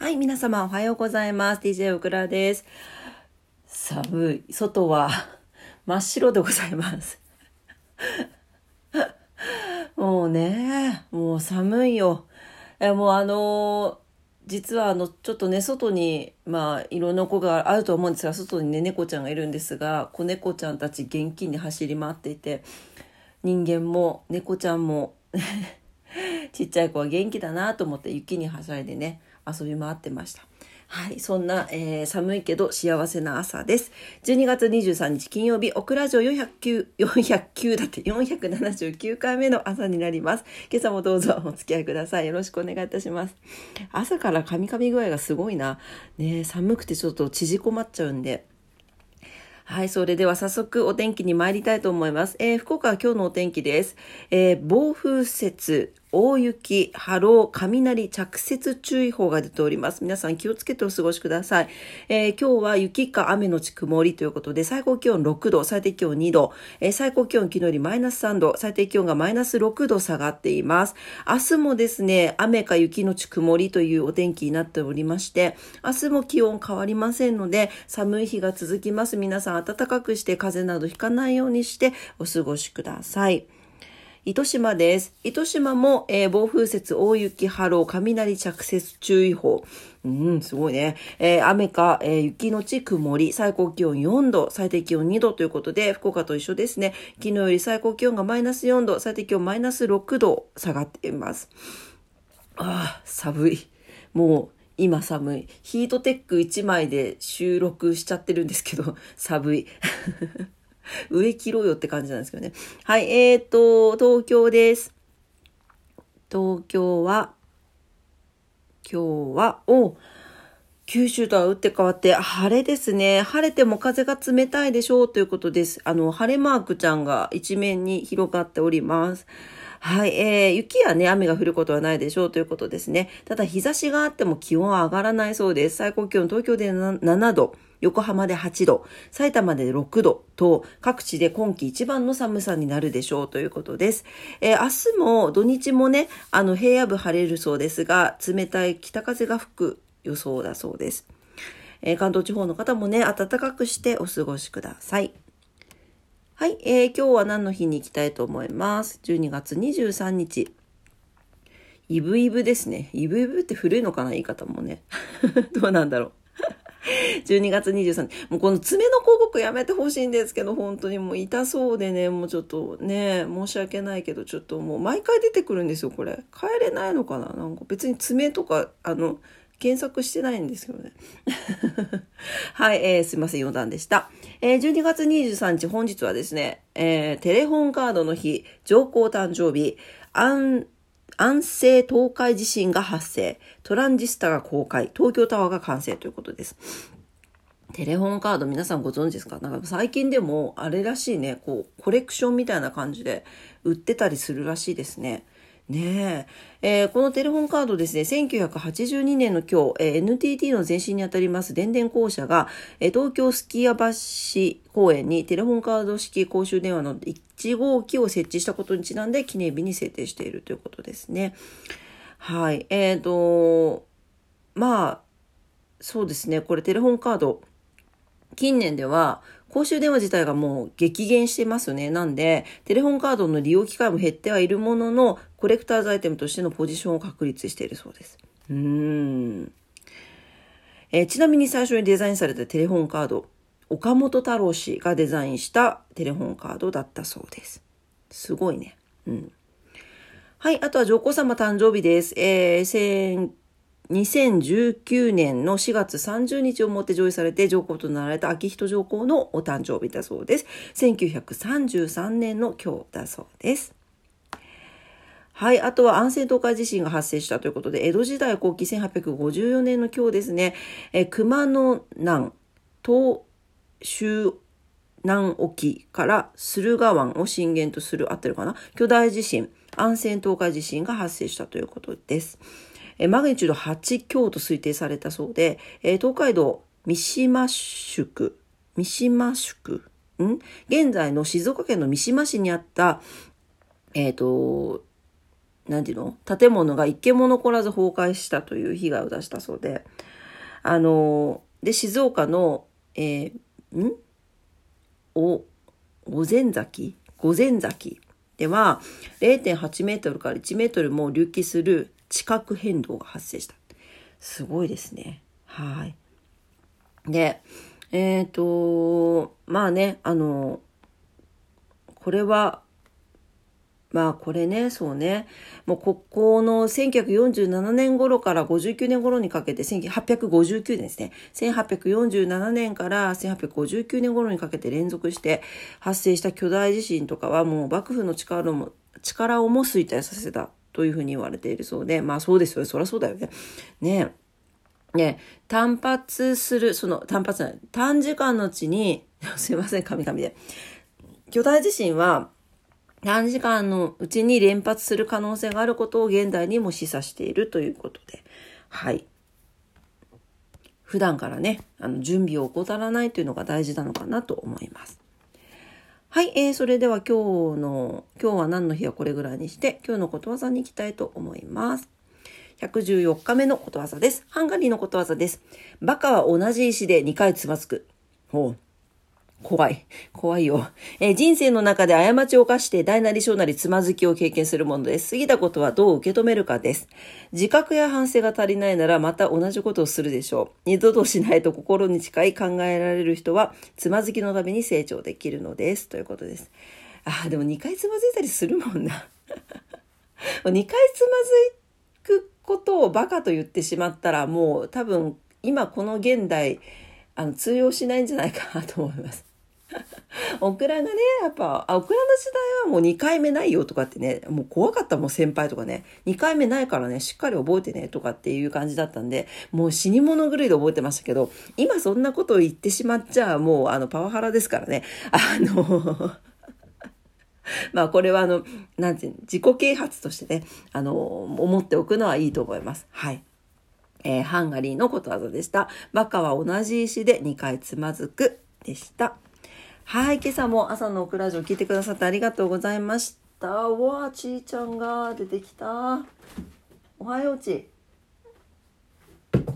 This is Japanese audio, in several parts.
はい、皆様おはようございます。DJ オクラです。寒い。外は 真っ白でございます。もうね、もう寒いよ。えもうあの実はあの、ちょっとね、外に、まあ、いろんな子があると思うんですが、外にね、猫ちゃんがいるんですが、子猫ちゃんたち元気に走り回っていて、人間も猫ちゃんも ちっちゃい子は元気だなと思って雪にはしゃいでね遊び回ってました。はいそんな、えー寒いけど幸せな朝です。12月23日金曜日オクラジオ409 409だって479回目の朝になります。今朝もどうぞお付き合いください。よろしくお願いいたします。朝からカミカミ具合がすごいな。ね寒くてちょっと縮こまっちゃうんで。はい、それでは早速お天気に参りたいと思います。えー福岡は今日のお天気です。えー暴風雪、大雪、波浪、雷、着雪注意報が出ております。皆さん気をつけてお過ごしください。えー今日は雪か雨のち曇りということで、最高気温6度、最低気温2度、えー最高気温昨日よりマイナス3度、最低気温がマイナス6度下がっています。明日もですね、雨か雪のち曇りというお天気になっておりまして、明日も気温変わりませんので、寒い日が続きます。皆さん暖かくして風邪などひかないようにしてお過ごしください。糸島です。糸島も、えー暴風雪、大雪、波浪、雷着雪注意報。うん、すごいね。えー雨か、えー雪のち曇り、最高気温4度、最低気温2度ということで、福岡と一緒ですね。昨日より最高気温がマイナス4度、最低気温マイナス6度下がっています。ああ、寒い。もう、今寒い。ヒートテック1枚で収録しちゃってるんですけど、寒い。上切ろうよって感じなんですけどね。はい、えーと、東京です。東京は、今日は、お九州とは打って変わって晴れですね。晴れても風が冷たいでしょうということです。あの、晴れマークちゃんが一面に広がっております。はい、えー、雪やね、雨が降ることはないでしょうということですね。ただ日差しがあっても気温は上がらないそうです。最高気温東京で7度。横浜で8度、埼玉で6度と各地で今季一番の寒さになるでしょうということです。えー明日も土日もね、あの平野部晴れるそうですが、冷たい北風が吹く予想だそうです。えー関東地方の方もね、暖かくしてお過ごしください。はい、えー今日は何の日に行きたいと思います？12月23日。イブイブですね。イブイブって古いのかな？言い方もね。どうなんだろう。12月23日。もうこの爪の広告やめてほしいんですけど、本当にもう痛そうでね、もうちょっとね、申し訳ないけど、ちょっともう毎回出てくるんですよ、これ。帰れないのかな？なんか別に爪とか、あの、検索してないんですけどね。はい、えー、すいません、余談でした。えー、12月23日、本日はですね、えー、テレホンカードの日、上皇誕生日、安、安政東海地震が発生、トランジスタが公開、東京タワーが完成ということです。テレホンカード皆さんご存知ですか？なんか最近でもあれらしいね、こう、コレクションみたいな感じで売ってたりするらしいですね。ねええーこのテレホンカードですね、1982年の今日、えー NTT の前身にあたります電電公社が、えー東京スキヤ橋公園にテレホンカード式公衆電話の1号機を設置したことにちなんで記念日に制定しているということですね。はい。えっ、と、まあ、そうですね、これテレホンカード、近年では公衆電話自体がもう激減してますよね。なんで、テレホンカードの利用機会も減ってはいるものの、コレクターズアイテムとしてのポジションを確立しているそうです。うーん。えちなみに最初にデザインされたテレホンカード、岡本太郎氏がデザインしたテレホンカードだったそうです。すごいね。うん。はい、あとは上皇様誕生日です。えー、2019年の4月30日をもって上映されて上皇となられた昭仁上皇のお誕生日だそうです。1933年の今日だそうです。はい。あとは安政東海地震が発生したということで、江戸時代後期1854年の今日ですね、え熊野南、東州南沖から駿河湾を震源とする、合ってるかな？巨大地震、安政東海地震が発生したということです。えマグニチュード8強と推定されたそうで、え東海道三島宿、三島宿、ん？現在の静岡県の三島市にあった、えっ、と、なんていうの？建物が一軒も残らず崩壊したという被害を出したそうで、あの、で、静岡の、えー、ん？お、御前崎？御前崎では0.8メートルから1メートルも隆起する地殻変動が発生した。すごいですね。はい。で、えっ、ー、と、まあね、あの、これはまあこれね、そうね。もう国交の1947年頃から59年頃にかけて、1859年ですね。1847年から1859年頃にかけて連続して発生した巨大地震とかはもう幕府の力も、力をも衰退させたというふうに言われているそうで、まあそうですよ。そりゃそうだよね。ねね単発する、その単発じゃない、短時間のうちに、すいません、神々で。巨大地震は、短時間のうちに連発する可能性があることを現代にも示唆しているということで、はい。普段からね、あの準備を怠らないというのが大事なのかなと思います。はい、えー、それでは今日の、今日は何の日はこれぐらいにして、今日のことわざに行きたいと思います。114日目のことわざです。ハンガリーのことわざです。バカは同じ石で2回つまつく。ほう。怖い。怖いよ。えー、人生の中で過ちを犯して大なり小なりつまずきを経験するものです。過ぎたことはどう受け止めるかです。自覚や反省が足りないならまた同じことをするでしょう。二度としないと心に近い考えられる人はつまずきのために成長できるのです。ということです。ああ、でも2回つまずいたりするもんな。2回つまずくことをバカと言ってしまったらもう多分今この現代あの通用しないんじゃないかなと思います。オクラがね、やっぱ、あ、オクラの時代はもう2回目ないよとかってね、もう怖かったもん先輩とかね、2回目ないからね、しっかり覚えてねとかっていう感じだったんで、もう死に物狂いで覚えてましたけど、今そんなことを言ってしまっちゃもうあのパワハラですからね。あの まあこれはあの、なんていうの自己啓発としてね、あの、思っておくのはいいと思います。はい。えー、ハンガリーのことわざでした。バカは同じ石で2回つまずくでした。はい、今朝も朝のオクラジオ聞いてくださってありがとうございました。わあ、ちーちゃんが出てきた。おはようち。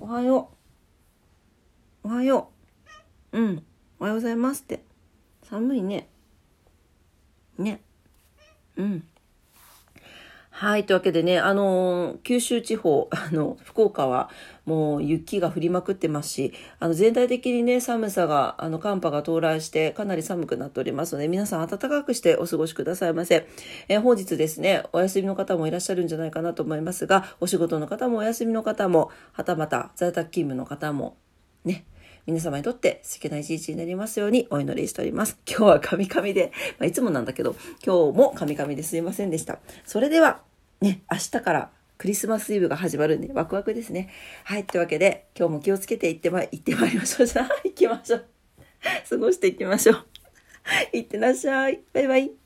おはよう。おはよう。うん。おはようございますって。寒いね。ね。うん。はい。というわけでね、あのー、九州地方、あの、福岡はもう雪が降りまくってますし、あの、全体的にね、寒さが、あの、寒波が到来してかなり寒くなっておりますので、皆さん暖かくしてお過ごしくださいませ。えー、本日ですね、お休みの方もいらっしゃるんじゃないかなと思いますが、お仕事の方もお休みの方も、はたまた在宅勤務の方も、ね、皆様にとって素敵な一日になりますようにお祈りしております。今日はカミカミで、まあ、いつもなんだけど、今日もカミカミですいませんでした。それでは、ね、明日からクリスマスイブが始まるんで、ワクワクですね。はい、というわけで、今日も気をつけていってま、行ってまいりましょう。じゃあ、行きましょう。過ごしていきましょう。いってらっしゃい。バイバイ。